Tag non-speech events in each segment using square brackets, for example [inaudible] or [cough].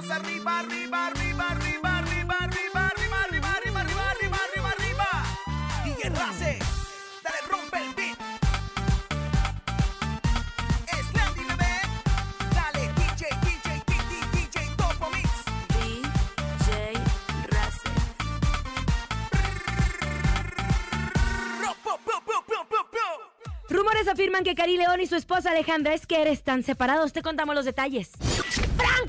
manos arriba, arriba, arriba, arriba, arriba, arriba, arriba, arriba, arriba, arriba, arriba, arriba, arriba. DJ Race, dale rompe el beat. Slandy bebé, dale DJ, DJ, DJ, DJ, Topo Mix. DJ po. Rumores afirman que Cari León y su esposa Alejandra Esquer están separados. Te contamos los detalles.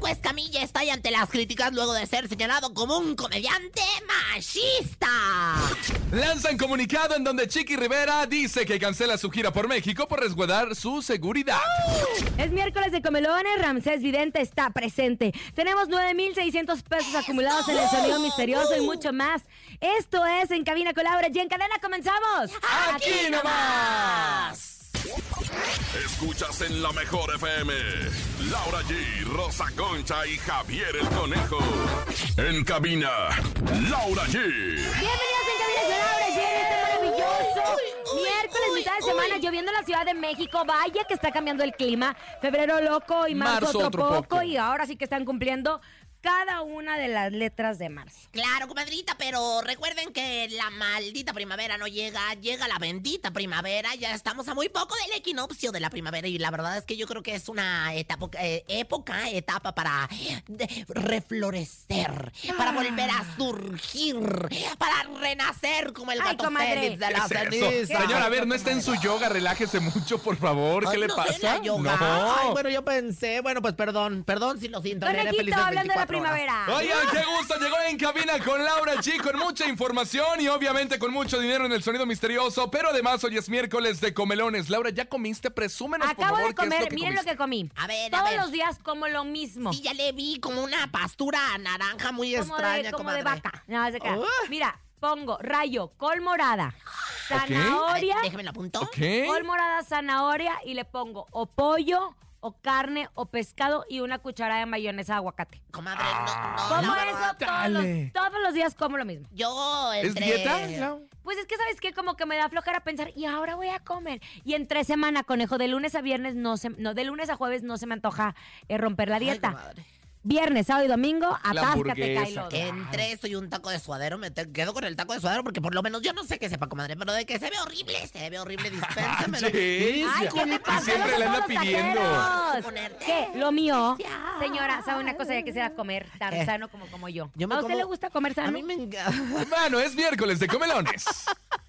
Franco Escamilla está ahí ante las críticas luego de ser señalado como un comediante machista. Lanzan comunicado en donde Chiqui Rivera dice que cancela su gira por México por resguardar su seguridad. Es miércoles de comelones, Ramsés Vidente está presente. Tenemos 9,600 pesos acumulados en el sonido misterioso y mucho más. Esto es En Cabina con Laura y en cadena comenzamos. ¡Aquí nomás! Escuchas en la mejor FM. Laura G, Rosa Concha y Javier el Conejo. En cabina, Laura G. Bienvenidos en Cabina con Laura en este maravilloso miércoles, mitad de semana, lloviendo en la Ciudad de México. Vaya que está cambiando el clima. Febrero loco y marzo, Marzo otro, otro poco, poco. Y ahora sí que están cumpliendo cada una de las letras de marzo. Claro, comadrita, pero recuerden que la maldita primavera no llega, llega la bendita primavera. Ya estamos a muy poco del equinoccio de la primavera y la verdad es que yo creo que es una etapa, eh, época, etapa para de- reflorecer, para volver a surgir, para renacer como el gato. Félix de ¿Qué la es ceniza. Señora, a ver, no está en su yoga, relájese mucho, por favor. ¿Qué Ay, le no sé, pasa? yoga. No. Ay, bueno, yo pensé, bueno, pues perdón, perdón si lo siento. le haré Conejito, felices hablando de la 24 horas. Primavera. Oigan, qué gusto. Llegó en cabina con Laura G con mucha información y obviamente con mucho dinero en el sonido misterioso. Pero además hoy es miércoles de comelones. Laura, ¿ya comiste? Presúmenos, por Acabo favor, de comer, miren lo que comí. A ver, a Todos ver. los días como lo mismo. Sí, ya le vi como una pastura naranja muy como extraña, de, como de vaca. No, es de acá. Ah. Mira, pongo rayo, col morada, zanahoria, Ay, Déjame lo apunto. ¿Qué? col morada, zanahoria y le pongo o pollo, o carne, o pescado y una cucharada de mayonesa de aguacate. Comadre, no, no, Como la eso todos los, todos los días como lo mismo. Yo ¿Es entre... dieta? Lau? Pues es que, ¿sabes qué? Como que me da flojera pensar, y ahora voy a comer. Y entre semana, conejo, de lunes a viernes no se, no, de lunes a jueves no se me antoja eh, romper la Ay, dieta. comadre. Viernes, sábado y domingo, atáscate. Kylo. Entre eso y un taco de suadero, me te- quedo con el taco de suadero porque por lo menos yo no sé qué sepa, comadre, pero de que se ve horrible, se ve horrible, dispénsemelo. Yes. Ay, ¿qué le pasa? Siempre le anda pidiendo. Ponerte ¿Qué? Lo mío, señora, sabe una cosa, ya quisiera comer tan ¿Qué? sano como como yo. Yo me ¿A usted como- le gusta comer sano? A mí me encanta. Bueno, es miércoles de comelones. [laughs]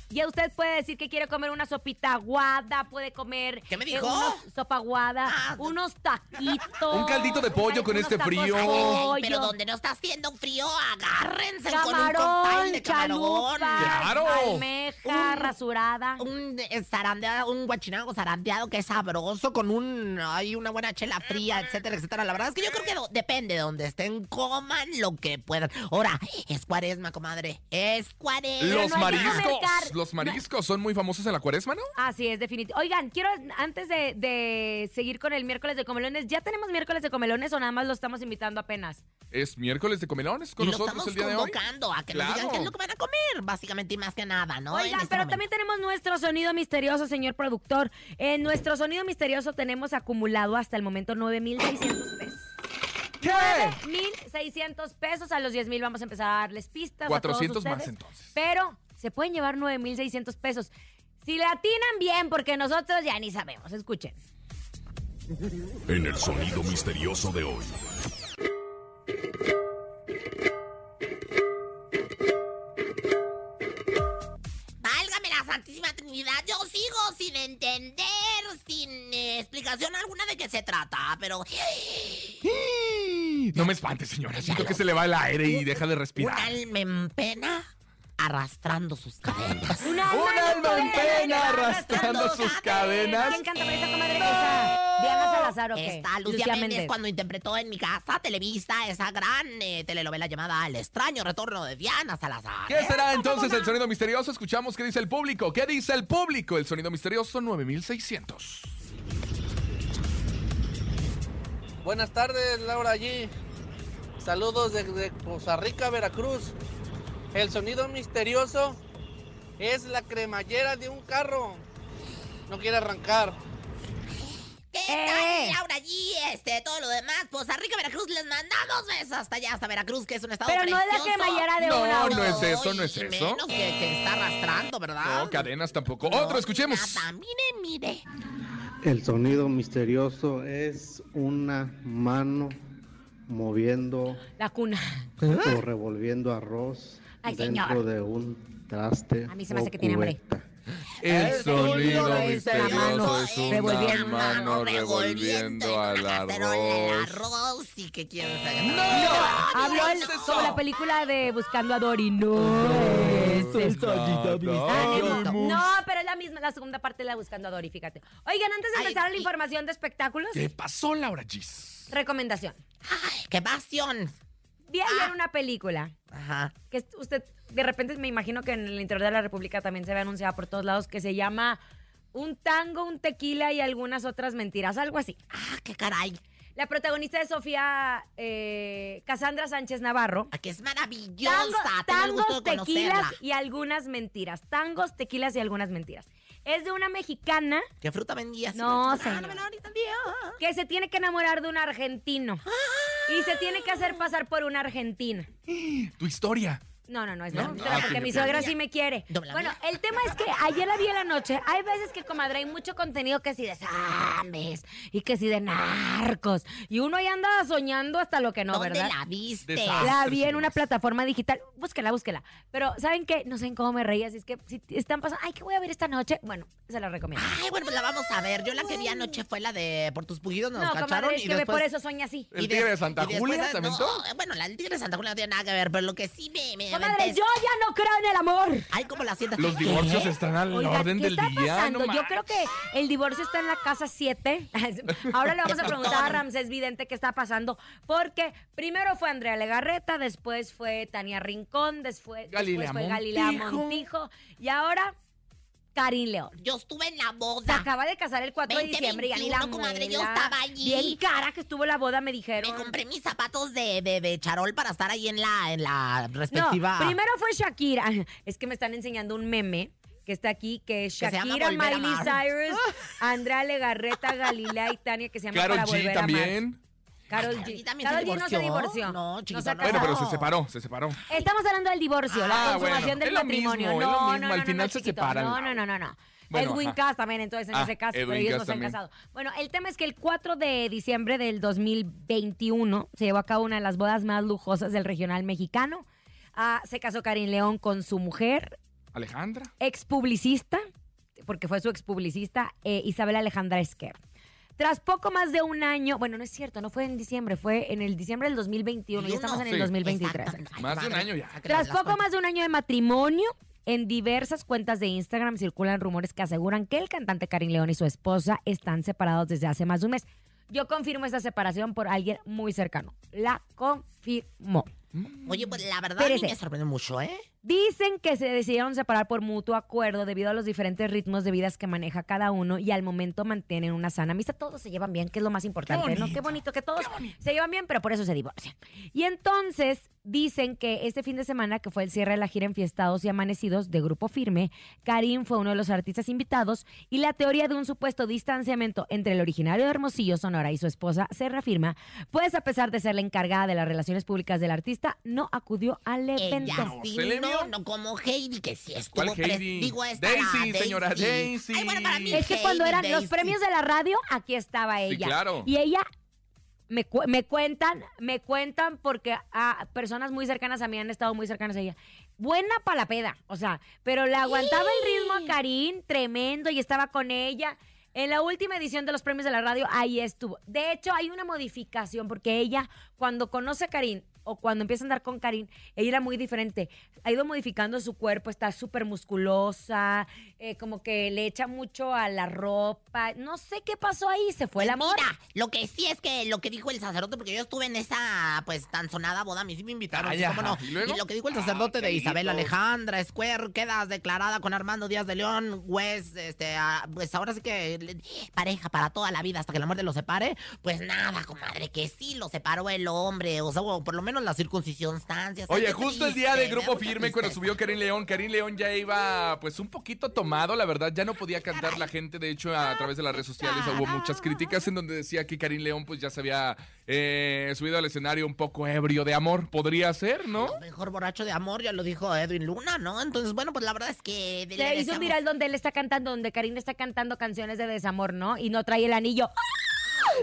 Ya usted puede decir que quiere comer una sopita aguada, puede comer... ¿Qué me eh, dijo? unos- sopa aguada, Ah, unos taquitos. Un caldito de pollo con este frío. Ay, pero donde no está haciendo frío, agárrense con un Camarón, cóctel de camarón. chalupa, Claro. almeja, Un- rasurada. Un eh, zarandeado, un guachinango zarandeado que es sabroso, con un, hay una buena chela fría, etcétera, etcétera. La verdad es que yo creo que do- depende de donde estén, coman lo que puedan. Ahora, es cuaresma, comadre. Es cuaresma. Los no mariscos. Los mariscos son muy famosos en la cuaresma, ¿no? Así es, definitivo. Oigan, quiero, antes de, de seguir con el miércoles de comelones, ¿ya tenemos miércoles de comelones o nada más lo estamos invitando apenas? Es miércoles de comelones con y nosotros estamos el día de hoy. convocando a que nos Claro. digan qué es lo que van a comer, básicamente y más que nada, ¿no? Oigan, este pero momento. también tenemos nuestro sonido misterioso, señor productor. En nuestro sonido misterioso tenemos acumulado hasta el momento 9,600 pesos. ¿Qué? 9,600 pesos. A los 10,000 vamos a empezar a darles pistas. a todos 400 más, entonces. Pero se pueden llevar 9,600 pesos. Si le atinan bien, porque nosotros ya ni sabemos. Escuchen. En el sonido misterioso de hoy. Válgame la Santísima Trinidad, yo sigo sin entender, sin eh, explicación alguna de qué se trata, pero No me espantes, señora. Siento que se le va el aire y deja de un respirar. alma en pena arrastrando sus cadenas. Un Un alma en pena arrastrando sus cadenas. ¿Quién canta por esa comadre? Esa. Diana Salazar, ¿o qué? Está Lucía, Méndez cuando interpretó en mi casa Televisa esa gran eh, telenovela llamada El extraño retorno de Diana Salazar. ¿Qué será entonces el sonido misterioso? Escuchamos qué dice el público. ¿Qué dice el público? El sonido misterioso 9600. Buenas tardes, Laura allí. Saludos desde Costa Rica, Veracruz. El sonido misterioso es la cremallera de un carro. No quiere arrancar. ¿Qué Eh. tal, Laura G? Este, todo lo demás, pues a Rica Veracruz les mandamos besos hasta allá, hasta Veracruz, que es un estado Pero no es la cremallera de No, una. no es eso, no y es eso. menos que, que está arrastrando, ¿verdad? No, cadenas tampoco. No, Otro, escuchemos. Nada, mire, mire. El sonido misterioso es una mano moviendo La cuna. o revolviendo arroz Ay, dentro señor. de un traste. A mí se me hace que tiene hambre. [laughs] El sonido es la mano misterioso es una revolviendo- mano revolviendo al el arroz. arroz y que quieren saber. Habló el- es eso? sobre la película de Buscando a Dory. No es el sonido misterioso. No, pero es la misma, la segunda parte de la Buscando a Dory, fíjate. Oigan, antes de Ay, empezar la información de espectáculos, ¿Qué pasó, Laura Gis? recomendación. Ay, qué pasión. Vi ayer una película Ajá. que usted, de repente me imagino que en el interior de la República también se ve anunciada por todos lados, que se llama Un tango, un tequila y algunas otras mentiras, algo así. Ah, qué caray. La protagonista es Sofía eh, Cassandra Sánchez Navarro. Ah, que es maravillosa. Tango- tangos, tequilas y algunas mentiras. Tangos, tequilas y algunas mentiras. Es de una mexicana ¿Qué fruta vendía? No, Ah, señor. que se tiene que enamorar de un argentino. Y se tiene que hacer pasar por una argentina. [gasps] Tu historia. No, no, no, es No, ah, porque ok, mi ok. suegra sí me quiere. Bueno, el tema es que ayer la vi en la noche. Hay veces que, comadre, hay mucho contenido que si de zambes y que si de narcos. Y uno ahí anda soñando hasta lo que no, ¿Dónde ¿verdad? la viste? Desastre. La vi en una señores. plataforma digital. Búsquela, búsquela. Pero, ¿saben qué? No sé cómo me reí. Así es que si están pasando, ay, ¿qué voy a ver esta noche? Bueno, se la recomiendo. Ay, bueno, pues la vamos a ver. Yo la que vi anoche fue la de Por tus pujidos nos no, cacharon comadre, es y que después... por eso sueña así. ¿El y tigre de Santa y Julia se aventó? no, bueno, la el tigre de Santa Julia no tiene nada que ver, pero lo que sí me... me Comadre, es- yo ya no creo en el amor. Ay, ¿cómo la sientas? Los divorcios están a la Oiga, orden ¿qué del está día. pasando? no Yo creo que el divorcio está en la casa 7. [laughs] Ahora le vamos a preguntar a Ramsés Vidente qué está pasando. Porque primero fue Andrea Legarreta, después fue Tania Rincón, después, Galilea después fue Galilea Montijo. Montijo y ahora Karin León. Yo estuve en la Se boda. acaba de casar el 4 de 20, diciembre y ya ni la 21, comadre, yo estaba allí. Bien cara que estuvo la boda, me dijeron. Me compré mis zapatos de, de, de charol para estar ahí en la, en la No, respectiva... primero fue Shakira. [laughs] Es que me están enseñando un meme que está aquí, que es se Shakira, Miley. Cyrus, [laughs] Andrea Legarreta, Galilea y Tania, que se llama Karol Para G Volver a Amar. Karol G. También Karol se G no se divorció. No, no. Bueno, pero se separó, se separó. Estamos hablando del divorcio, Ah, la consumación bueno, del es lo matrimonio. mismo, es no, lo no, mismo, no, al no, final no, se chiquito. separan. No, no, no, no, no. Bueno, Edwin. Cass también, entonces, en Ah, ese caso, pero ellos Cass no se han también. casado. Bueno, el tema es que el 4 de diciembre del 2021 se llevó a cabo una de las bodas más lujosas del regional mexicano. Ah, se casó Karin León con su mujer, Alejandra. expublicista, porque fue su expublicista, eh, Isabel Alejandra Esquer. Tras poco más de un año, bueno, no es cierto, no fue en diciembre, fue en el diciembre del 2021, ya estamos en el Sí. 2023. Exacto. Ay, Más de un año ya. Tras poco más de un año de matrimonio, en diversas cuentas de Instagram circulan rumores que aseguran que el cantante Karim León y su esposa están separados desde hace más de un mes. Yo confirmo esta separación por alguien muy cercano. La confirmó. Oye, pues la verdad a mí me sorprende mucho, ¿eh? Dicen que se decidieron separar por mutuo acuerdo debido a los diferentes ritmos de vidas que maneja cada uno y al momento mantienen una sana amistad. Todos se llevan bien, que es lo más importante, ¿no? Qué bonito, bonito que todos se llevan bien, pero por eso se divorcian. Y entonces dicen que este fin de semana, que fue el cierre de la gira Enfiestados y Amanecidos de Grupo Firme, Karim fue uno de los artistas invitados y la teoría de un supuesto distanciamiento entre el originario de Hermosillo, Sonora, y su esposa se reafirma, pues a pesar de ser la encargada de las relaciones públicas del artista, no acudió al evento. Ella sí, ¿se le no, vio? no como Heidi, que sí estuvo ¿Cuál Heidi? Digo, esta Daisy, señora, Daisy. Ay, bueno, para mí Es que cuando eran los premios de la radio, aquí estaba Sí, ella. claro. Y ella me, cu- me cuentan, me cuentan porque a personas muy cercanas a mí han estado muy cercanas a ella. Buena para la peda, o sea, pero le aguantaba el ritmo a Karim tremendo y estaba con ella. En la última edición de los premios de la radio, ahí estuvo. De hecho, hay una modificación porque ella, cuando conoce a Karim o cuando empieza a andar con Karim, ella era muy diferente. Ha ido modificando su cuerpo, está súper musculosa, eh, como que le echa mucho a la ropa. No sé qué pasó ahí, se fue el Pues amor. Mira, lo que sí es que lo que dijo el sacerdote, porque yo estuve en esa pues tan sonada boda, a mí sí me invitaron, Ay, sí, cómo no. ¿Y lo que dijo el Ah, sacerdote de Isabel. Alejandra Square, quedas declarada con Armando Díaz de León, West, este, ah, pues ahora sí que pareja para toda la vida hasta que la muerte los separe. Pues nada, comadre, que sí lo separó el hombre, o sea, o por lo menos las circuncircunstancias. Ay, Oye, justo el día de Grupo Firme, cuando subió Karim León, Karim León ya iba pues un poquito tomado, la verdad, ya no podía cantar la gente, de hecho a través de las redes sociales hubo muchas críticas en donde decía que Karim León pues ya se había eh, subido al escenario un poco ebrio de amor, podría ser, ¿no? Mejor borracho de amor, ya lo dijo Edwin Luna, ¿no? Entonces, bueno, pues la verdad es que... le Se hizo viral donde él está cantando, donde Karim está cantando canciones de desamor, ¿no? Y no trae el anillo.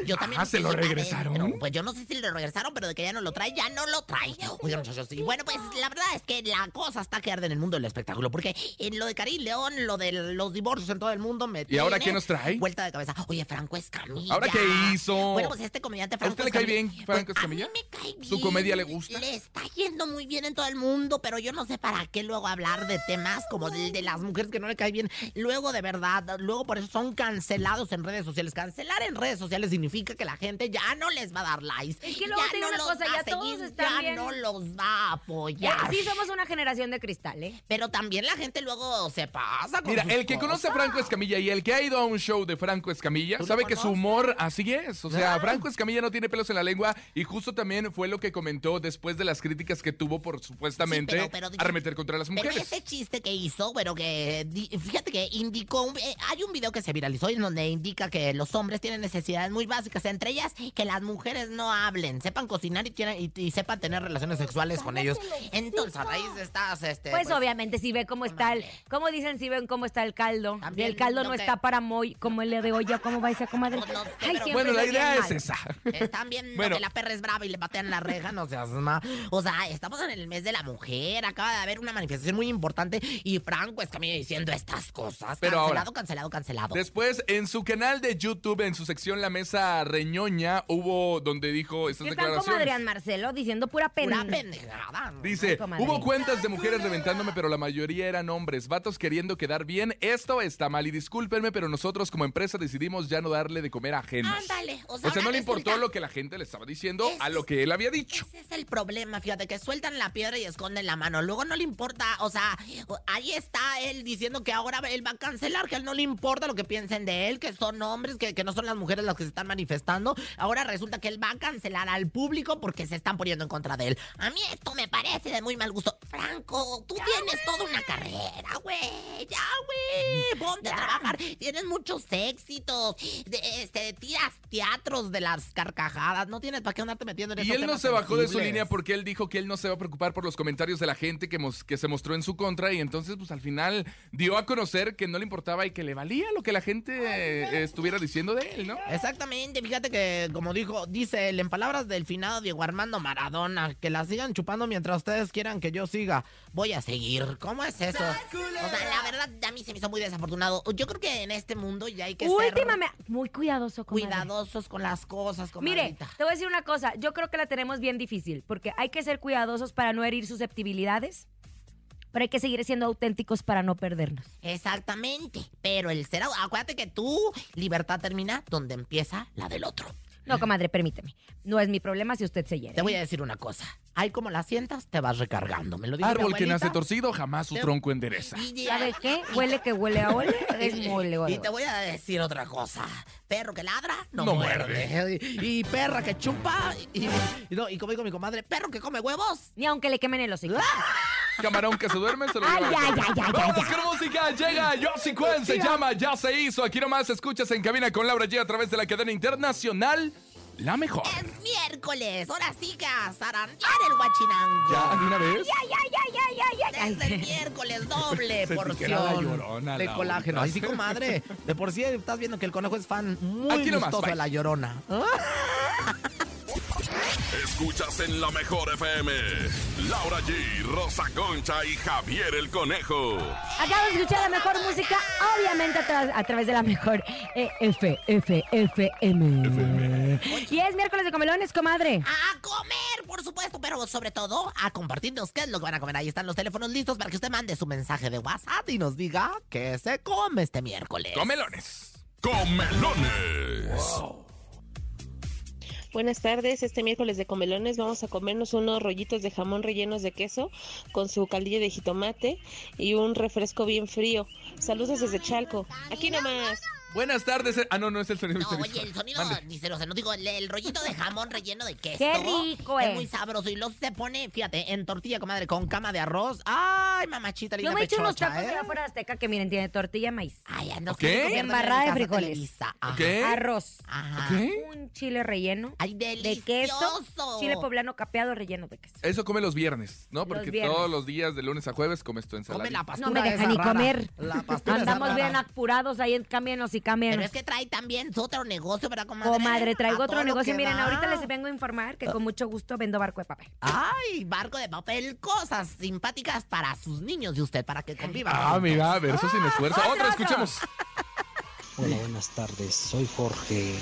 Yo también Ah, ¿se lo regresaron? adentro. Pues yo no sé si lo regresaron, pero de que ya no lo trae, ya no lo trae. Oigan, muchachos, y bueno, pues la verdad es que la cosa está que arde en el mundo del espectáculo, porque en lo de Karim León, lo de los divorcios en todo el mundo me ¿Y ahora qué nos trae? Vuelta de cabeza. Oye, Franco Escamilla. ¿Ahora qué hizo? Bueno, pues este comediante ¿A Franco usted le cae bien Franco Pues, Escamilla? A mí me cae bien. ¿Su comedia le gusta? Le está yendo muy bien en todo el mundo, pero yo no sé para qué luego hablar de temas como el de las mujeres que no le cae bien. Luego, de verdad, luego por eso son cancelados en redes sociales. Cancelar en redes sociales significa que la gente ya no les va a dar likes. Es que luego ya no una los cosa, va ya a todos seguir, están ya bien. no los va a apoyar. sí, somos una generación de cristal, ¿eh? Pero también la gente luego se pasa con Mira, sus el que conoce a. Franco Escamilla y el que ha ido a un show de Franco Escamilla ¿Tú lo sabe que su humor así es. O sea, Ah. Franco Escamilla no tiene pelos en la lengua y justo también fue lo que comentó después de las críticas que tuvo por supuestamente Sí, pero- pero- arremeter contra las Pero mujeres. ese chiste que hizo, pero que fíjate que indicó, un- eh, hay un video que se viralizó en donde indica que los hombres tienen necesidades muy básicas, entre ellas que las mujeres no hablen, sepan cocinar y, tienen, y, y sepan tener relaciones sexuales con ellos. Entonces, a raíz de estas, este, Pues, obviamente, si ve cómo está el, ¿cómo dicen si ven cómo está el caldo? También Y el caldo no que- está para muy, como el de olla, ¿cómo va esa comadre? No, no Ay, Bueno, la idea es esa. Están viendo Bueno. que la perra es brava y le patean la reja, no seas ma. O sea, estamos en el mes de la mujer, acaba de haber una manifestación muy importante y Franco Escamilla diciendo estas cosas. Pero ahora- cancelado, cancelado, cancelado. Después, en su canal de YouTube, en su sección La Mesa Reñoña, hubo donde dijo estas Están como declaraciones. Adrián Marcelo diciendo pura pena. Pura pendejada. ¿no? Dice, Ay, hubo cuentas de mujeres reventándome, pero la mayoría eran hombres, vatos queriendo quedar bien. Esto está mal y discúlpenme, pero nosotros como empresa decidimos ya no darle de comer a ajenos. Ándale, o O sea, no le importó lo que la gente le estaba diciendo a lo que él había dicho. Ese es el problema, fíjate, que sueltan la piedra y esconden la mano. Luego no le importa, o sea, ahí está él diciendo que ahora él va a cancelar, que a él no le importa lo que piensen de él, que son hombres, que, que no son las mujeres las que se están manifestando. Ahora resulta que él va a cancelar al público porque se están poniendo en contra de él. A mí esto me parece de muy mal gusto. Franco, tú tienes toda una carrera, güey. Ya, güey. Ponte a trabajar. Tienes muchos éxitos. De- este, tiras teatros de las carcajadas. No tienes para qué andarte metiendo en Y él no se bajó de su línea porque él dijo que él no se va a preocupar por los comentarios de la gente que, mos- que se mostró en su contra y entonces pues al final dio a conocer que no le importaba y que le valía lo que la gente eh, estuviera diciendo de él, ¿no? Exactamente. Exactamente, fíjate que, como dijo, dice él, en palabras del finado Diego Armando Maradona, que la sigan chupando mientras ustedes quieran que yo siga. Voy a seguir. ¿Cómo es eso? O sea, la verdad, a mí se me hizo muy desafortunado. Yo creo que en este mundo ya hay que ser Últimamente, muy cuidadoso, comadre. cuidadosos con las cosas, Mire, te voy a decir una cosa. Yo creo que la tenemos bien difícil porque hay que ser cuidadosos para no herir susceptibilidades, pero hay que seguir siendo auténticos para no perdernos. Exactamente. Pero el ser. Acuérdate que tu libertad termina donde empieza la del otro. No, comadre, permíteme. No es mi problema si usted se hiere. Te voy a decir una cosa. Ahí como la sientas, te vas recargando. Me lo dijo mi Árbol que nace torcido jamás su Te- tronco endereza. Y- ¿Sabe qué? Huele que huele a ole. [laughs] Es mole, Y ole. te voy a decir otra cosa. Perro que ladra, no, No muerde. Y, [laughs] y perra que chupa, y, y no, y como digo mi comadre, perro que come huevos. Ni aunque le quemen el hocico. Camarón que se duerme, se lo Ay, lleva. ya, ya, ya, ya, Vámonos ya. con música. Llega Yossi Cuen, se llama Ya se hizo. Aquí nomás escuchas en cabina con Laura G a través de la cadena internacional La Mejor. Es miércoles, ahora sí que a zarandear el guachinango. ¿Ya? ¿De una vez? Ay, ay, ay, ay, ay, ay. Desde el miércoles, doble [laughs] la porción Llorona, de Laura. colágeno. Ay, sí, comadre. [laughs] De por sí estás viendo que el conejo es fan muy Aquí nomás, gustoso de la llorona. [laughs] Escuchas en la mejor FM. Laura G, Rosa Concha y Javier el Conejo. Acabo de escuchar la mejor música, obviamente a, tra- a través de la mejor eh, F, F, F, M. Y es miércoles de comelones, comadre. A comer, por supuesto, pero sobre todo a compartirnos qué es lo que van a comer. Ahí están los teléfonos listos para que usted mande su mensaje de WhatsApp y nos diga qué se come este miércoles. Comelones. Comelones. Buenas tardes, este miércoles de comelones vamos a comernos unos rollitos de jamón rellenos de queso con su caldillo de jitomate y un refresco bien frío. Saludos desde Chalco. Aquí nomás. Buenas tardes. Ah, no, no es el sonido No, misterioso. oye, el sonido Mande. misterioso, no digo, el, el rollito de jamón relleno de queso. [laughs] Qué rico, Es eh. muy sabroso y luego se pone, fíjate, en tortilla, comadre, con cama de arroz. Ay, mamachita Yo linda me he hecho unos tacos ¿eh? allá afuera de Azteca que miren, tiene tortilla, maíz, Ay, ando en Embarrada de frijoles. ¿Ok? arroz, Ajá. ¿Ok? un chile relleno Ay, de delicioso. queso, chile poblano capeado relleno de queso. Eso come los viernes, ¿no? Los Porque viernes. todos los días de lunes a jueves comes tu ensalada. Come la pastura No me deja ni rara. comer. La Andamos bien apurados ahí, cámbienos cámbienos. Pero es que trae también su otro negocio, ¿verdad, comadre? Comadre, traigo A otro negocio. Miren, da. ahorita les vengo a informar que con mucho gusto vendo barco de papel. Ay, barco de papel, cosas simpáticas para sus niños y usted, para que convivan. Ah, juntos. mira, verso sin esfuerzo. Otra, escuchemos. Hola, buenas tardes. Soy Jorge.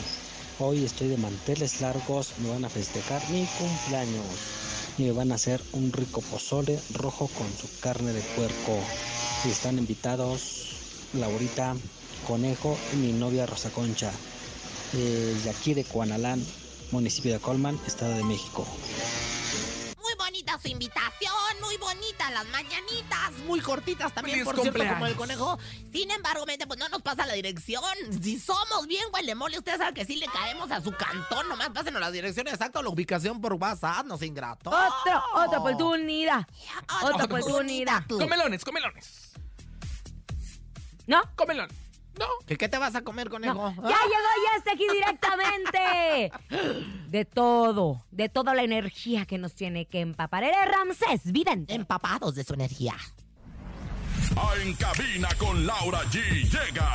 Hoy estoy de manteles largos. Me van a festejar mi cumpleaños. Y me van a hacer un rico pozole rojo con su carne de puerco. Y están invitados Laurita, Conejo y mi novia Rosa Concha. eh, de aquí de Cuanalán, municipio de Colman, Estado de México. Muy bonita su invitación, muy bonita las mañanitas, muy cortitas también, Feliz por cierto, como el conejo. Sin embargo, mente, pues no nos pasa la dirección. Si somos bien mole, ustedes saben que sí le caemos a su cantón. Nomás pásenos la dirección exacta o la ubicación por WhatsApp, nos ingrato. Otra, otra oportunidad. Otra Otra oportunidad. Comelones, comelones. ¿No? Comelón. No. ¿Qué, qué te vas a comer, conejo? No. ¿Ah? Ya llegó, ya está aquí directamente. [laughs] De todo, de toda la energía que nos tiene que empapar. Eres Ramsés, vidente. Empapados de su energía. Ah, En cabina con Laura G llega.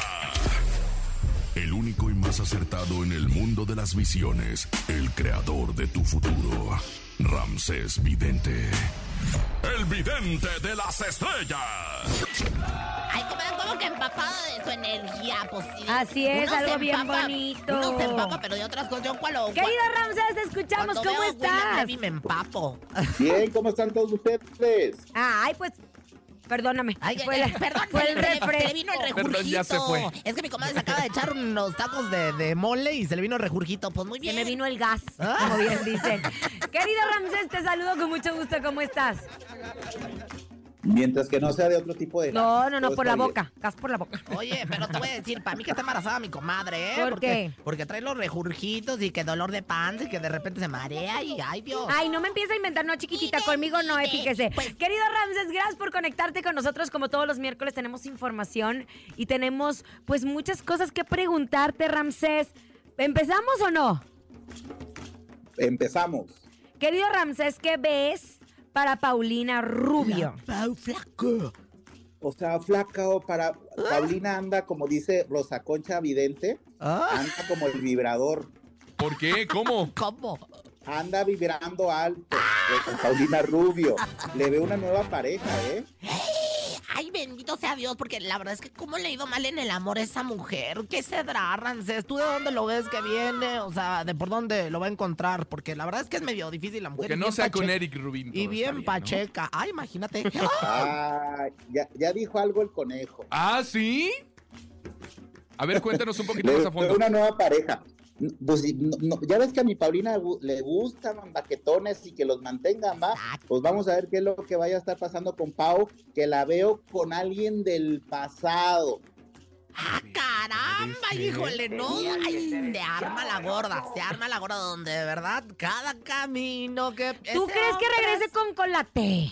El único y más acertado en el mundo de las visiones. El creador de tu futuro. Ramsés Vidente. El vidente de las estrellas. Ay, comadre, como que empapado de su energía, pues sí. Así es, Uno se algo bien empapa- bonito. Uno se empapa, pero de otras cosas. Yo cuando... Querido Ramsés, te escuchamos. ¿Cómo veo William estás? Levy me empapo. Bien, ¿cómo están todos ustedes? Ay, pues, perdóname. Ay, fue, ay, la- perdón, fue se el le- se le refresco. vino el Perdón, rejurgito. ya se fue. Es que mi comadre se acaba de echar unos tacos de, de mole y se le vino el rejurgito. Pues muy Se bien. me vino el gas, Ah. como bien dicen. [laughs] Querido Ramsés, te saludo con mucho gusto. ¿Cómo estás? Mientras que no sea de otro tipo de... No, no, no, por la bien. boca. Gas por la boca. Oye, pero te voy a decir, para mí que está embarazada mi comadre, ¿eh? ¿Por porque, qué? Porque trae los rejurgitos y que dolor de panza y que de repente se marea y ay Dios. Ay, no me empieza a inventar, no, chiquitita, Mire, conmigo no, eh, fíjese. pues- Querido Ramses, gracias por conectarte con nosotros. Como todos los miércoles tenemos información y tenemos, pues, muchas cosas que preguntarte, Ramsés. ¿Empezamos o no? Empezamos. Querido Ramsés, ¿qué ves para Paulina Rubio? Pau flaco. o sea, flaca o para Paulina anda como dice Rosa Concha Vidente, anda como el vibrador, ¿Por qué? ¿Cómo? [laughs] ¿Cómo? anda vibrando alto. con Paulina Rubio, le veo una nueva pareja, ¿eh? Ay, bendito sea Dios, porque la verdad es que cómo le ha ido mal en el amor a esa mujer. ¿Qué cedrá, Rancés? ¿Tú de dónde lo ves que viene? O sea, ¿de por dónde lo va a encontrar? Porque la verdad es que es medio difícil la mujer. Que no sea con Eric Rubin. Y bien ¿no? pacheca. Ay, imagínate. [laughs] Ah, ya, ya dijo algo el conejo. Ah, ¿sí? A ver, cuéntanos un poquito más a fondo. una nueva pareja. Pues, no- no, ya ves que a mi Paulina le gustan baquetones y que los mantengan, va. Exacto. Pues vamos a ver qué es lo que vaya a estar pasando con Pau, que la veo con alguien del pasado. ¡Ah, caramba! Híjole, no. Ay, se arma la gorda. Se arma la gorda donde de verdad cada camino que. ¿Tú crees que regrese con Colate?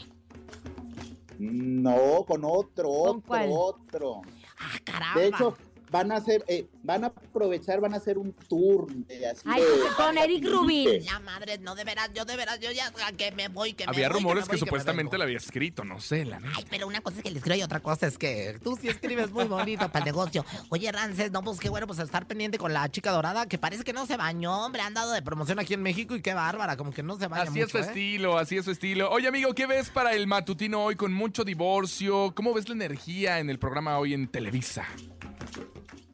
No, con otro, ¿Con otro, cuál? otro. Ah, caramba. De hecho, van a hacer, eh, van a aprovechar, van a hacer un tour de así Ay, de- con Eric Rubin. La madre, no, de veras, yo de veras, yo ya que me voy, que me Había voy, rumores me que, voy, me supuestamente vengo. la había escrito, no sé, la neta. Ay, pero una cosa es que le escribo y otra cosa es que tú sí escribes muy bonito para el negocio. Oye, Rances, no, pues qué bueno, pues estar pendiente con la chica dorada, que parece que no se bañó, hombre, han dado de promoción aquí en México y qué bárbara, como que no se baña Así es su mucho, ¿eh? estilo, así es su estilo. Oye, amigo, ¿qué ves para el matutino hoy con mucho divorcio? ¿Cómo ves la energía en el programa hoy en Televisa?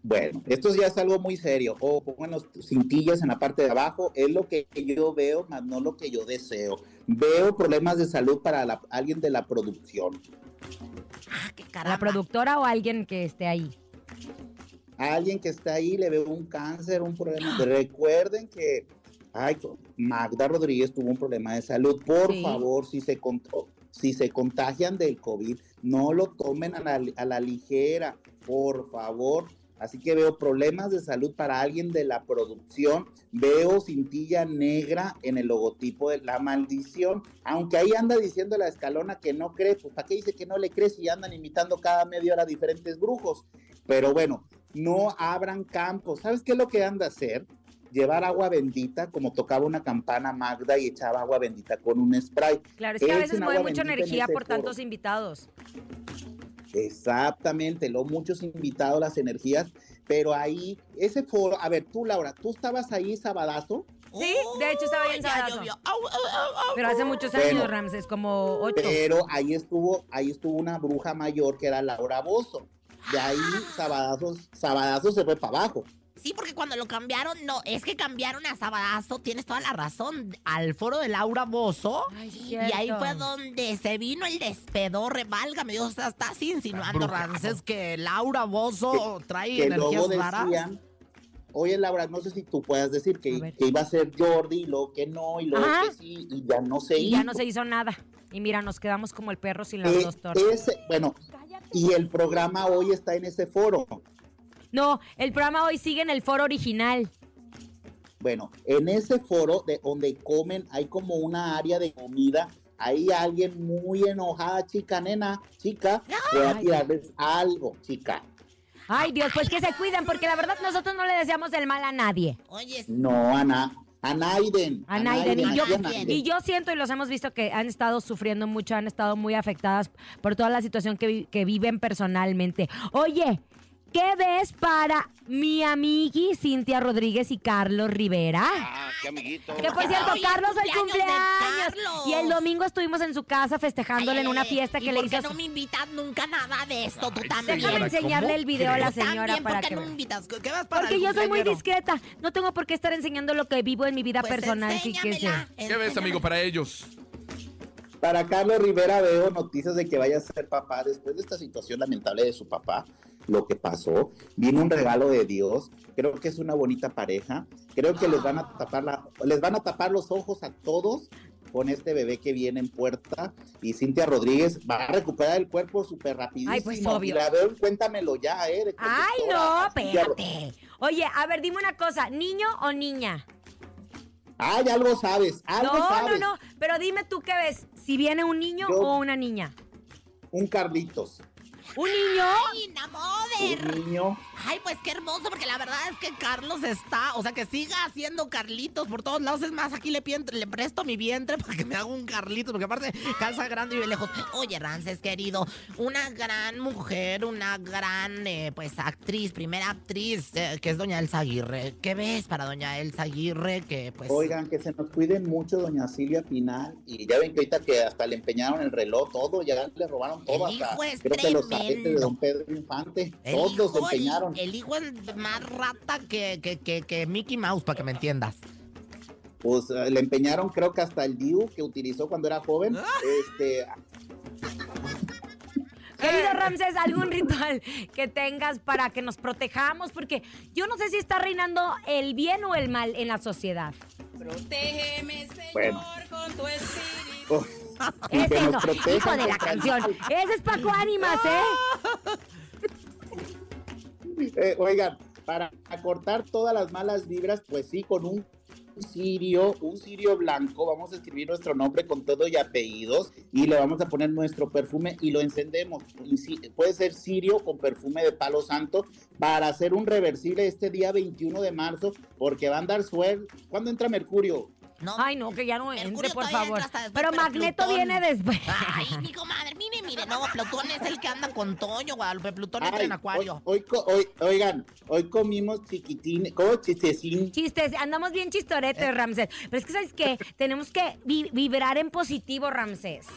Bueno, esto ya es algo muy serio. O pongan los cintillas en la parte de abajo. Es lo que yo veo, más no lo que yo deseo. Veo problemas de salud para la- alguien de la producción. Ah, qué ¿La productora o alguien que esté ahí? A alguien que está ahí le veo un cáncer, un problema. [gasps] Recuerden que ay, Magda Rodríguez tuvo un problema de salud. Por Sí. favor, si se, si se contagian del COVID, no lo tomen a la, a la ligera. Por favor. Así que veo problemas de salud para alguien de la producción. Veo cintilla negra en el logotipo de la maldición. Aunque ahí anda diciendo la escalona que no cree, pues ¿para qué dice que no le cree si andan imitando cada media hora diferentes brujos? Pero bueno, no abran campos. ¿Sabes qué es lo que anda a hacer? Llevar agua bendita, como tocaba una campana Magda y echaba agua bendita con un spray. Claro, es que a veces mueve mucha en energía por foro. tantos invitados. Exactamente, lo muchos invitados, las energías, pero ahí, ese foro, a ver, tú Laura, tú estabas ahí sabadazo, Sí, de hecho estaba bien ya sabadazo. Pero hace muchos Bueno. años, Ramses, como ocho. pero ahí estuvo, ahí estuvo una bruja mayor que era Laura Bozo. De ahí, sabadazo, sabadazo se fue para abajo. Sí, porque cuando lo cambiaron, no, es que cambiaron a Sabadazo, tienes toda la razón, al foro de Laura Bozo. Ay, Y ahí fue donde se vino el despedorre, válgame Dios, o sea, está así insinuando. Rances, que Laura Bozo trae que energías raras. oye Laura, no sé si tú puedas decir que, que iba a ser Jordi, y luego que no, y luego Ajá. que sí, y ya no se Y ya hizo. no se hizo nada. Y mira, nos quedamos como el perro sin las Eh, dos tortas. ese- bueno, y el programa hoy está en ese foro. No, el programa hoy sigue en el foro original. Bueno, en ese foro de donde comen hay como una área de comida. Hay alguien muy enojada, chica, nena, chica. Voy a tirarles algo, chica. Ay, Dios, pues que se cuiden, porque la verdad nosotros no le deseamos el mal a nadie. Oye, No, Ana. A Naiden. A Naiden. Y yo, y yo siento y los hemos visto que han estado sufriendo mucho, han estado muy afectadas por toda la situación que, vi- que viven personalmente. Oye, ¿qué ves para mi amigui Cintia Rodríguez y Carlos Rivera? Ah, qué amiguito. Que por cierto, Carlos el cumpleaños de cumpleaños. Carlos. Y el domingo estuvimos en su casa festejándole en una fiesta ¿y que le por hizo. qué a su- no me invitas nunca nada de esto? Tú Ay, también. Déjame enseñarle ¿cómo el video a la señora también, para ¿por qué que no me invitas? ¿Qué vas para Porque el yo soy muy discreta. No tengo por qué estar enseñando lo que vivo en mi vida Pues personal, fíjese. ¿Qué ves, amigo, para ellos? Para Carlos Rivera veo noticias de que vaya a ser papá después de esta situación lamentable de su papá, lo que pasó. Viene un regalo de Dios. Creo que es una bonita pareja. Creo que les van a tapar la, les van a tapar los ojos a todos con este bebé que viene en puerta. Y Cintia Rodríguez va a recuperar el cuerpo súper rapidísimo. Ay, pues, obvio. Y la veo, cuéntamelo ya, ¿eh? Ay, no, espérate. Oye, a ver, dime una cosa, ¿niño o niña? Ay, algo sabes, algo no, sabes. no, no, pero dime tú qué ves, si viene un niño Yo- o una niña. Un Carlitos. ¿Un niño? ¡Ay, Namoder! Un niño. Ay, pues qué hermoso, porque la verdad es que Carlos está, o sea, que siga haciendo Carlitos por todos lados. Es más, aquí le, pien- le presto mi vientre [laughs] para que me haga un Carlitos, porque aparte calza grande y vive lejos. Oye, Rances, querido, una gran mujer, una gran, eh, pues, actriz, primera actriz, eh, que es doña Elsa Aguirre. ¿Qué ves para doña Elsa Aguirre? Que, pues... Oigan, que se nos cuiden mucho, doña Silvia Pinal. Y ya ven que ahorita que hasta le empeñaron el reloj, todo, ya le robaron todo. El hasta, hijo es creo de don Pedro Infante. El todos hijo, se empeñaron. El, el hijo es más rata que, que, que, que Mickey Mouse, para que me entiendas. Pues eh, le empeñaron, creo que hasta el DIU que utilizó cuando era joven. Ah. Este, Querido Ramsés, algún ritual que tengas para que nos protejamos, porque yo no sé si está reinando el bien o el mal en la sociedad. Protégeme, Señor, Bueno. con tu espíritu. oh, Ese que nos no, protejan hijo de la canción. Ese es Paco Ánimas, ¿eh? Eh, oigan, para cortar todas las malas vibras, pues sí, con un cirio, un cirio blanco, vamos a escribir nuestro nombre con todo y apellidos y le vamos a poner nuestro perfume y lo encendemos. Y sí, puede ser cirio con perfume de palo santo para hacer un reversible este día 21 de marzo, porque va a andar suerte. ¿Cuándo entra Mercurio? No, Ay, no, que ya no Mercurio entre, por favor. entra después, Pero pero Magneto Plutón. viene después. Ay, mi comadre, mire, mire, no, Plutón es el que anda con Toño, Guadalupe. Plutón entra Ay, en Acuario. Hoy, hoy co- hoy- oigan, hoy comimos chiquitín, ¿cómo chistecín? Chistes, andamos bien chistoretes, Ramsés. Pero es que, ¿sabes qué? Tenemos que vi- vibrar en positivo, Ramsés.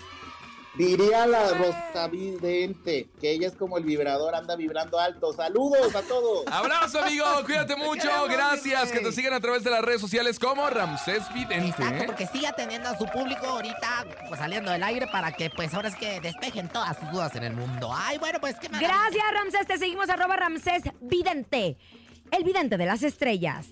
Diría la Rosa Vidente, que ella es como el vibrador, anda vibrando alto. Saludos a todos. Abrazo, amigo. Cuídate mucho. queremos, Gracias. Que te sigan a través de las redes sociales como Ramsés Vidente. Exacto, ¿eh? porque sigue atendiendo a su público ahorita, pues saliendo del aire para que, pues ahora es que despejen todas sus dudas en el mundo. Ay, bueno, pues que me hagan- Gracias, Ramsés. Te seguimos arroba Ramsés Vidente. El vidente de las estrellas.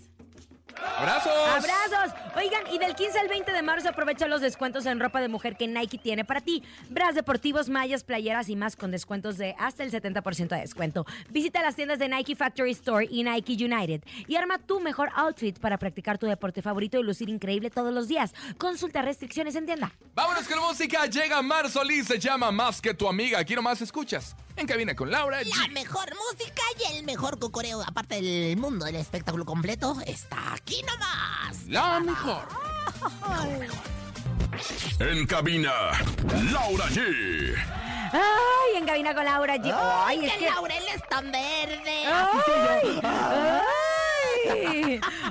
Abrazos. Abrazos. Oigan, y del 15 al 20 de marzo aprovecha los descuentos en ropa de mujer que Nike tiene para ti. Bras deportivos, mallas, playeras y más con descuentos de hasta el 70% de descuento. Visita las tiendas de Nike Factory Store y Nike United y arma tu mejor outfit para practicar tu deporte favorito y lucir increíble todos los días. Consulta restricciones en tienda. Vámonos con música. Llega Mar Solís. Se llama Más que tu amiga. Aquí nomás escuchas. En cabina con Laura G. La mejor música y el mejor cocoreo, aparte del mundo del espectáculo completo, está aquí nomás. La mejor. En cabina, Laura G. Ay, en cabina con Laura G. Ay, es que que... Laurel es tan verde. ¡Ay! ¡Ay!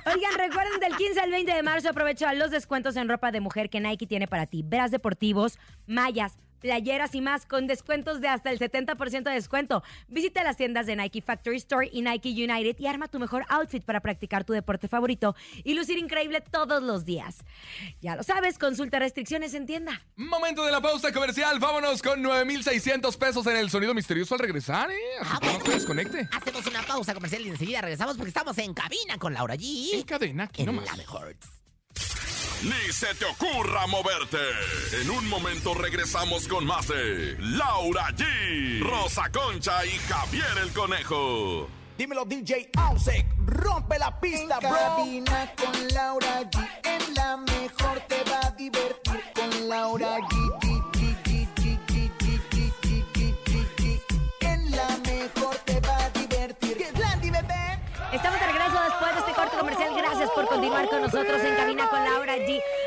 Oigan, recuerden del 15 al 20 de marzo aprovecha los descuentos en ropa de mujer que Nike tiene para ti. Veras deportivos, mallas, playeras y más con descuentos de hasta el 70% de descuento. Visita las tiendas de Nike Factory Store y Nike United y arma tu mejor outfit para practicar tu deporte favorito y lucir increíble todos los días. Ya lo sabes, consulta restricciones en tienda. Momento de la pausa comercial. Vámonos con 9,600 pesos en el sonido misterioso al regresar, ¿eh? Así Ah, no desconecte. Hacemos una pausa comercial y enseguida regresamos porque estamos en cabina con Laura En G. cadena, aquí En nomás. la mejor ni se te ocurra moverte. En un momento regresamos con más de Laura G, Rosa Concha y Javier el Conejo. Dímelo DJ Ausek, rompe la pista, en bro. Cabina con Laura G, en la mejor te va a divertir con Laura G. Estamos de regreso después de este corte comercial. Gracias por continuar con nosotros en Cabina con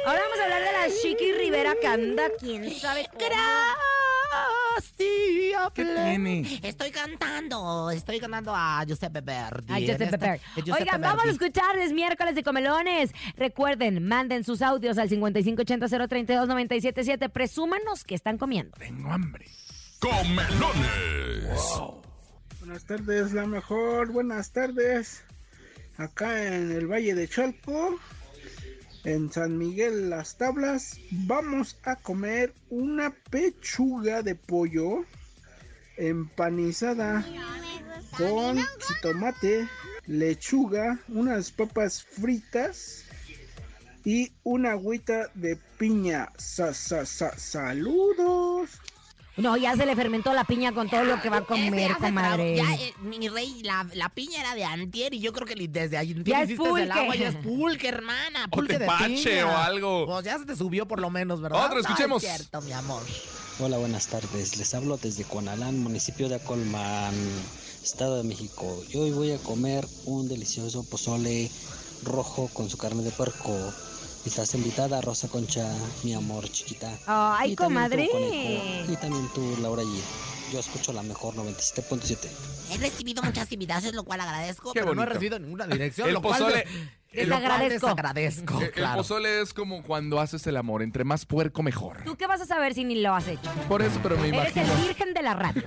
Ahora vamos a hablar de la Chiqui Rivera que anda, quién sabe cómo. Gracias. ¿Qué tiene? Estoy cantando, estoy cantando a Giuseppe Verdi. En Giuseppe esta- Verdi. Giuseppe Oigan, vamos a escucharles miércoles de comelones. Recuerden, manden sus audios al 5580-032-977. Presúmanos que están comiendo. Tengo hambre. Comelones. Buenas tardes, la mejor, buenas tardes. Acá en el Valle de Chalco, en San Miguel Las Tablas, vamos a comer una pechuga de pollo empanizada con jitomate, lechuga, unas papas fritas y una agüita de piña. Sa, sa, sa- saludos. No, ya se le fermentó la piña con todo lo que va a comer, comadre. Ya, eh, mi rey, la, la piña era de antier y yo creo que desde ahí Ya es hiciste el pulque. agua, ya es pulque, hermana. O Pulque de tepache piña. o algo. Pues ya se te subió por lo menos, ¿verdad? Otro, No, escuchemos. es cierto, mi amor. Hola, buenas tardes. Les hablo desde Conalán, municipio de Acolman, Estado de México. Y hoy voy a comer un delicioso pozole rojo con su carne de puerco. Estás invitada, Rosa Concha, mi amor chiquita. Ay, Y también tú, comadre. conejo. Y también tú, Laura G. Yo escucho la mejor 97.7. He recibido muchas invitaciones, lo cual agradezco, Qué pero no he recibido ninguna [laughs] dirección. El lo cual pozole- el- lo cual Desagradezco. desagradezco, El- El claro. pozole es como cuando haces el amor. Entre más puerco, mejor. ¿Tú qué vas a saber si ni lo has hecho? Por eso, pero me Eres imagino. el virgen de la radio.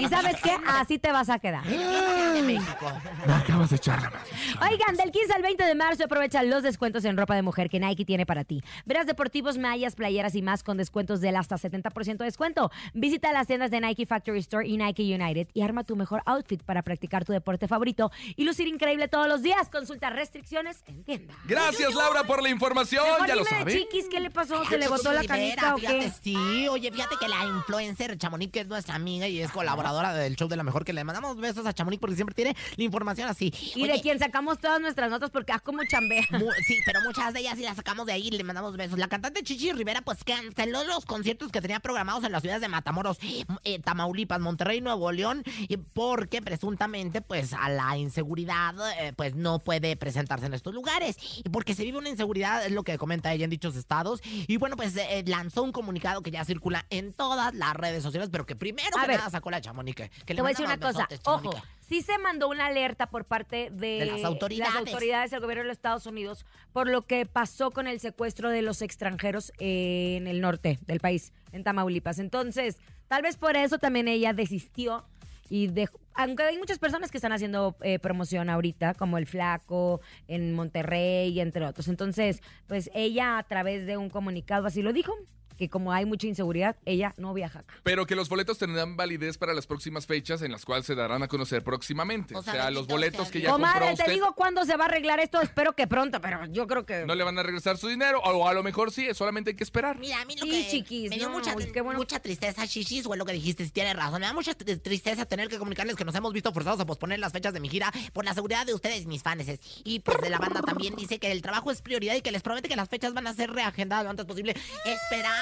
¿Y sabes qué? Así te vas a quedar. de México. Me acabas de echar la mano. Oigan, del 15 al 20 de marzo aprovecha los descuentos en ropa de mujer que Nike tiene para ti. Verás deportivos, mallas, playeras y más con descuentos del hasta 70% de descuento. Visita las tiendas de Nike Factory Store y Nike United y arma tu mejor outfit para practicar tu deporte favorito y lucir increíble todos los días. Consulta restricciones en tienda. Gracias, Laura, por la información. Mejor ya lo dime de sabe. Chiquis, ¿qué le pasó? ¿Se le botó la canica o qué? Sí, oye, fíjate que la influencer Chamonix, que es nuestra amiga y es colaboradora del show de la mejor, que le mandamos besos a Chamonix porque siempre tiene la información así. Y Oye, de quien sacamos todas nuestras notas porque ah, como chambea. sí, pero muchas de ellas sí las sacamos de ahí y le mandamos besos. La cantante Chichi Rivera, pues canceló los conciertos que tenía programados en las ciudades de Matamoros, eh, Tamaulipas, Monterrey, Nuevo León, y porque presuntamente, pues a la inseguridad, eh, pues no puede presentarse en estos lugares. Porque se vive una inseguridad, es lo que comenta ella en dichos estados. Y bueno, pues eh, lanzó un comunicado que ya circula en todas las redes sociales, pero que primero A que ver. nada sacó la Chamonix. Que le Te voy a decir una cosa, ojo, sí se mandó una alerta por parte de, De las autoridades. las autoridades del gobierno de los Estados Unidos por lo que pasó con el secuestro de los extranjeros en el norte del país, en Tamaulipas. Entonces, tal vez por eso también ella desistió y dejó, aunque hay muchas personas que están haciendo eh, promoción ahorita, como el Flaco, en Monterrey, entre otros. Entonces, pues ella a través de un comunicado así lo dijo, que como hay mucha inseguridad, ella no viaja acá. Pero que los boletos tendrán validez para las próximas fechas en las cuales se darán a conocer próximamente. O O sea, los boletos sea que ya compró Comadre, te usted digo cuándo se va a arreglar esto, espero que pronto, pero yo creo que... no le van a regresar su dinero. O a lo mejor sí, solamente hay que esperar. Mira, a mí lo Sí, que chiquis, me dio no, mucha, qué bueno. mucha tristeza, Shishis, o es lo que dijiste, si tienes razón. Me da mucha tr- tristeza tener que comunicarles que nos hemos visto forzados a posponer las fechas de mi gira por la seguridad de ustedes, mis fans. Y pues de la banda también dice que el trabajo es prioridad y que les promete que las fechas van a ser reagendadas lo antes posible.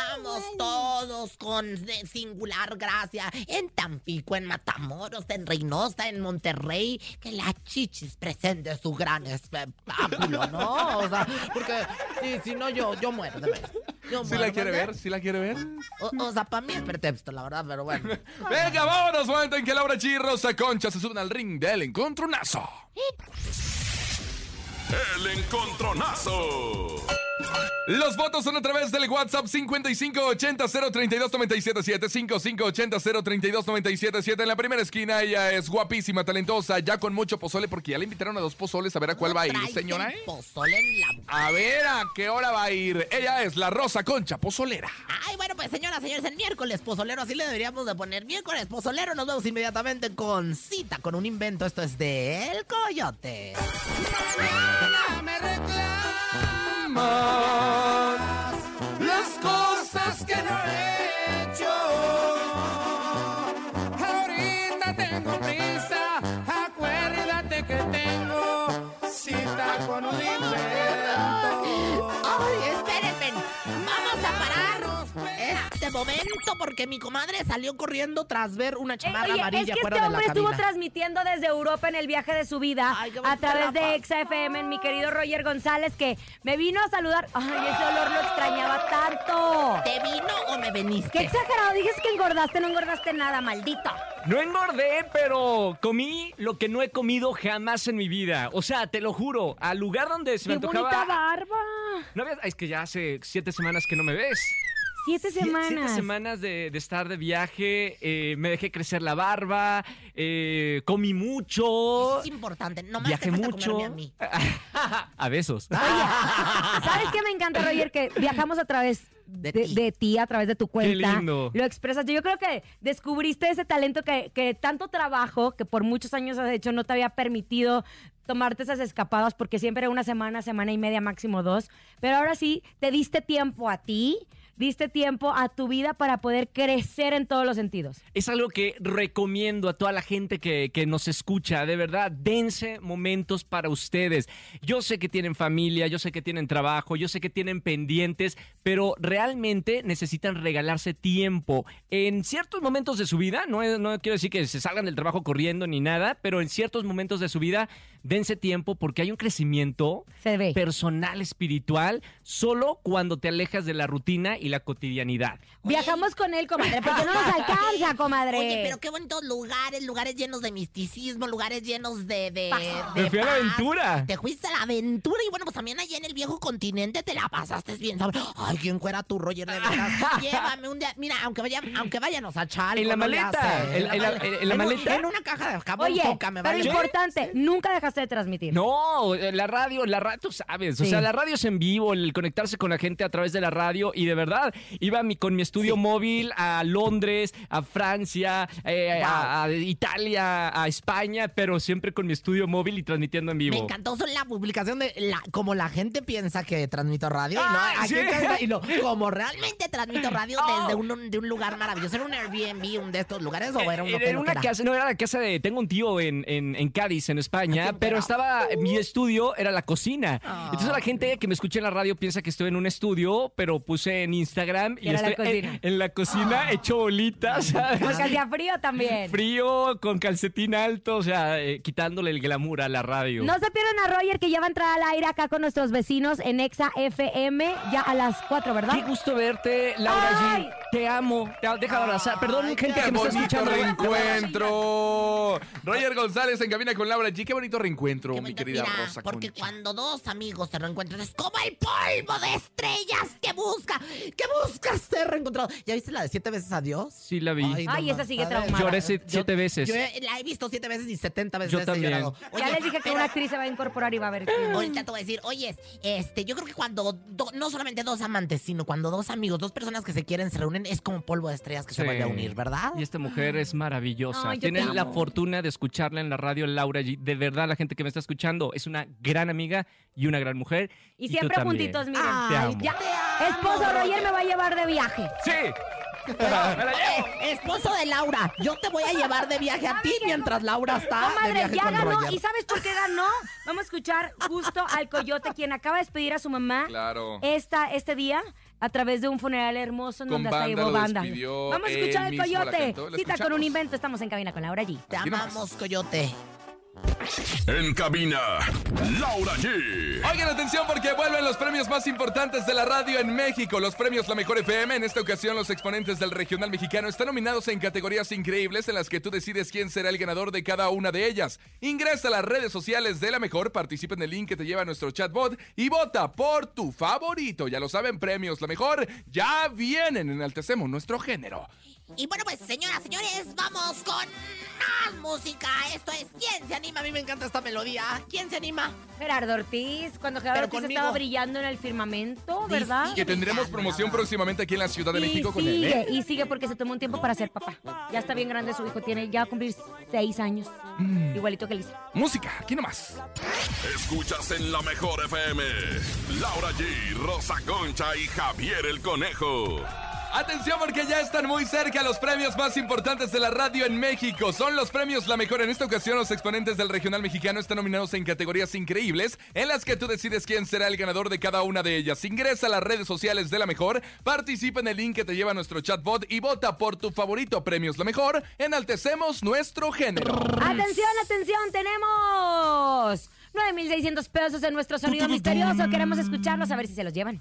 Esperamos todos con de- singular gracia en Tampico, en Matamoros, en Reynosa, en Monterrey, que la Chichis presente su gran espectáculo, ¿no? O sea, porque si, si no yo, yo muero, de verdad. Yo ¿Sí la quiere ¿verdad? ver? ¿Sí la quiere ver? O, o sea, para mí es pretexto, la verdad, pero bueno. [laughs] Venga, vámonos, momento en que Laura G Rosa Concha se suben al ring del encontronazo. El encontronazo. Los votos son a través del WhatsApp 5580-032-977, 5580-032-977. En la primera esquina ella es guapísima, talentosa, ya con mucho pozole, porque ya le invitaron a dos pozoles a ver a cuál va a ir, señora. ¿eh? pozole en la A ver a qué hora va a ir. Ella es la Rosa Concha Pozolera. Ay, bueno, pues señoras, señores, el miércoles pozolero, así le deberíamos de poner miércoles pozolero. Nos vemos inmediatamente con cita, con un invento. Esto es de El Coyote. me reclamas Las momento porque mi comadre salió corriendo tras ver una Eh, chamarra oye, amarilla es que fuera este de la hombre estuvo transmitiendo desde Europa en el viaje de su vida Ay, a través de. Exa FM, mi querido Roger González, que me vino a saludar. Ay, ese olor lo extrañaba tanto. ¿Te vino o me veniste? Qué exagerado, dices que engordaste, no engordaste nada, maldito. No engordé, pero comí lo que no he comido jamás en mi vida. O sea, te lo juro, al lugar donde se me Qué antojaba. bonita barba. No había- Es que ya hace siete semanas que no me ves. Siete Sie- semanas. Siete semanas de, de estar de viaje, eh, me dejé crecer la barba, eh, comí mucho, Es importante. No me viajé hace falta mucho. comerme a mí. [laughs] a besos. ¿Sabes qué me encanta, Roger? Que viajamos a través de, De ti. de ti, a través de tu cuenta. lindo. Lo expresas. Yo creo que descubriste ese talento que, que tanto trabajo, que por muchos años has hecho, no te había permitido tomarte esas escapadas porque siempre era una semana, semana y media, máximo dos. Pero ahora sí, te diste tiempo a ti. Diste tiempo a tu vida para poder crecer en todos los sentidos. Es algo que recomiendo a toda la gente que, que nos escucha. De verdad, dense momentos para ustedes. Yo sé que tienen familia, yo sé que tienen trabajo, yo sé que tienen pendientes, pero realmente necesitan regalarse tiempo. En ciertos momentos de su vida, no, no quiero decir que se salgan del trabajo corriendo ni nada, pero en ciertos momentos de su vida, dense tiempo porque hay un crecimiento personal, espiritual, solo cuando te alejas de la rutina y la cotidianidad. Viajamos con él, comadre, porque no nos alcanza, comadre. Oye, pero qué bonitos lugares, lugares llenos de misticismo, lugares llenos de... de, Me fui a la aventura. Te fuiste a la aventura y bueno, pues también allá en el viejo continente te la pasaste bien. ¿sabes? Ay, ¿quién fuera tu Roger de verdad? [laughs] Llévame un día, mira, aunque, vaya, aunque váyanos a Chalco. En la maleta, en- en la- en la un- maleta. En una caja de jabón Oye, poca, me pero vale. importante, nunca dejaste de transmitir. No, la radio, la radio, tú sabes. O sea, la radio es en vivo, el conectarse con la gente a través de la radio. Y de verdad, iba mi- con mi estudio móvil a Londres, a Francia, eh, a, a Italia, a España, pero siempre con mi estudio móvil y transmitiendo en Me vivo. encantó son la publicación de la, como la gente piensa que transmito radio y no, Ah, aquí sí. en y no, como realmente transmito radio [laughs] Oh. desde un, de un lugar maravilloso. ¿Era un Airbnb, un de estos lugares o era un Era hotel? qué una era? casa, no, era la casa de. Tengo un tío en, en, en Cádiz, en España, pero estaba. Mi estudio era la cocina. Ah. Entonces la gente que me escucha en la radio piensa que estoy en un estudio, pero puse en Instagram y Era la estoy en, cocina. en la cocina hecho bolitas, ¿sabes? Porque hacía frío también. Frío, con calcetín alto, o sea, eh, quitándole el glamour a la radio. No se pierdan a Roger que ya va a entrar al aire acá con nuestros vecinos en Exa FM ya a las 4 ¿verdad? Qué gusto verte, Laura Ay. G. Te amo. Te, deja de abrazar. Perdón, gente ¡Qué que me está bonito escuchando. reencuentro! Roger González en cabina con Laura G. Qué bonito reencuentro, Qué mi bonito, querida mira, Rosa Porque Concha. cuando dos amigos se reencuentran es como el polvo de estrellas que busca, que busca ser reencontrado. ¿Ya viste la de siete veces adiós? Sí, la vi. Ay, esa sigue. Lloré siete, siete veces. Yo he- la he visto siete veces y setenta veces Yo he también. llorado. ya Oye, les dije que pero- una actriz se va a incorporar y va a ver. Ahorita te voy a decir, oye, este, yo creo que cuando do- no solamente dos amantes, sino cuando dos amigos, dos personas que se quieren se reúnen, es como polvo de estrellas que se Sí. vuelve a unir, ¿verdad? Y esta mujer es maravillosa. Ay, yo la amo. fortuna de escucharla en la radio, Laura G. De verdad, la gente que me está escuchando es una gran amiga y una gran mujer. Y tú siempre juntitos, miren. Te amo. Ya. Esposo Roger me va a llevar de viaje. ¡Sí! [laughs] Eh, esposo de Laura, yo te voy a llevar de viaje a ti mientras Laura está de Comadre, viaje ya con ganó. Roger. ¿Y sabes por qué ganó? Vamos a escuchar justo al coyote, quien acaba de despedir a su mamá Claro. esta, este día a través de un funeral hermoso en Con donde hasta banda llevó banda. Vamos a escuchar al coyote. Cita con un invento. Estamos en cabina con Laura G. Te amamos, Coyote. En cabina, Laura G. Oigan atención porque vuelven los premios más importantes de la radio en México, los premios La Mejor FM. En esta ocasión los exponentes del regional mexicano están nominados en categorías increíbles en las que tú decides quién será el ganador de cada una de ellas. Ingresa a las redes sociales de La Mejor, participa en el link que te lleva a nuestro chatbot y vota por tu favorito. Ya lo saben, premios La Mejor ya vienen, enaltecemos nuestro género. Y bueno, pues, señoras, señores, vamos con más música. Esto es ¿Quién se anima? A mí me encanta esta melodía. ¿Quién se anima? Gerardo Ortiz, cuando Gerardo Pero Ortiz conmigo. estaba brillando en el firmamento, ¿verdad? Que tendremos promoción próximamente aquí en la Ciudad de Y México con él. sigue, ¿eh? y sigue porque se tomó un tiempo para ser papá. Ya está bien grande su hijo, tiene ya va a cumplir seis años. Mm. Igualito que Liz. Música, aquí nomás. Escuchas en la mejor FM. Laura G, Rosa Concha y Javier el Conejo. Atención porque ya están muy cerca los premios más importantes de la radio en México. Son los premios La Mejor. En esta ocasión los exponentes del regional mexicano están nominados en categorías increíbles en las que tú decides quién será el ganador de cada una de ellas. Ingresa a las redes sociales de La Mejor, participa en el link que te lleva a nuestro chatbot y vota por tu favorito Premios La Mejor. Enaltecemos nuestro género. Atención, atención, tenemos 9,600 pesos en nuestro sonido misterioso. Queremos escucharlos a ver si se los llevan.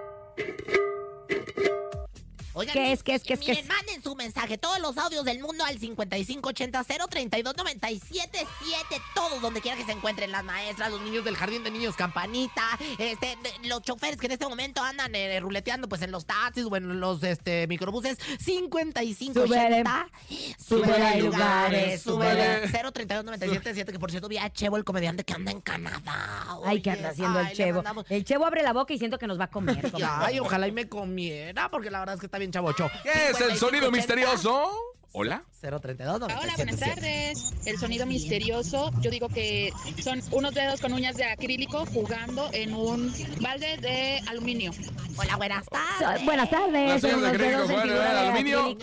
Oigan, ¿Qué es, qué es, qué es, qué miren, es? manden su mensaje, todos los audios del mundo al 5580-032-977, todos donde quiera que se encuentren las maestras, los niños del jardín de niños campanita, este, los choferes que en este momento andan eh, ruleteando pues en los taxis o en los este, microbuses, 5580 Súbele lugares, lugares, súbele súbele. 032-977, que por cierto vi a Chevo, el comediante que anda en Canadá. Ay, ¿qué Oye, anda haciendo ay, el Chevo? El Chevo abre la boca y siento que nos va a comer. [laughs] Ay, ojalá y me comiera, porque la verdad es que está bien chavocho. ¿Qué es el sonido 5580, misterioso? ¿Hola? 032 Hola, buenas tardes. El sonido misterioso, yo digo que son unos dedos con uñas de acrílico jugando en un balde de aluminio. Hola, buenas So- Buenas tardes. Las uñas de acrílico, dedos en aluminio.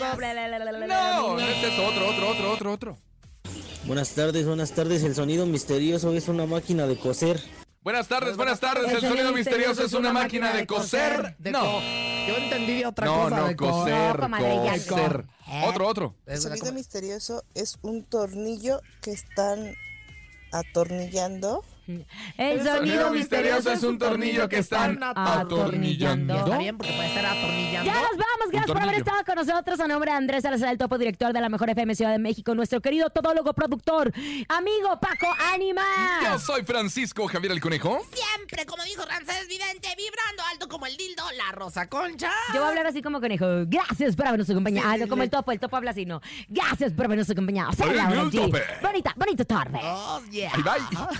No, es otro, otro, otro, otro, otro. Buenas tardes, buenas tardes. El sonido misterioso es una máquina de coser. Buenas tardes, buenas tardes. El sonido misterioso es una máquina de coser. No. Yo entendí otra No, cosa. no, de co- coser, coser. ¿Eh? Otro, otro. El sonido como- misterioso es un tornillo que están atornillando. El sonido misterioso es un tornillo que están atornillando. Está bien, porque puede estar atornillando. Ya nos vamos, gracias por haber estado con nosotros. A nombre de Andrés Salazar, el topo director de la Mejor FM Ciudad de México, nuestro querido todólogo productor, amigo Paco Ánima. Yo soy Francisco Javier el Conejo. Siempre, como dijo Ramsés Vidente, vibrando alto como el dildo, la rosa concha. Yo voy a hablar así como conejo. Gracias por habernos acompañado. Ah, no, como el topo, el topo habla así, ¿no? Gracias por habernos acompañado. Bonita, bonita tarde. Oh, yeah. Bye, bye.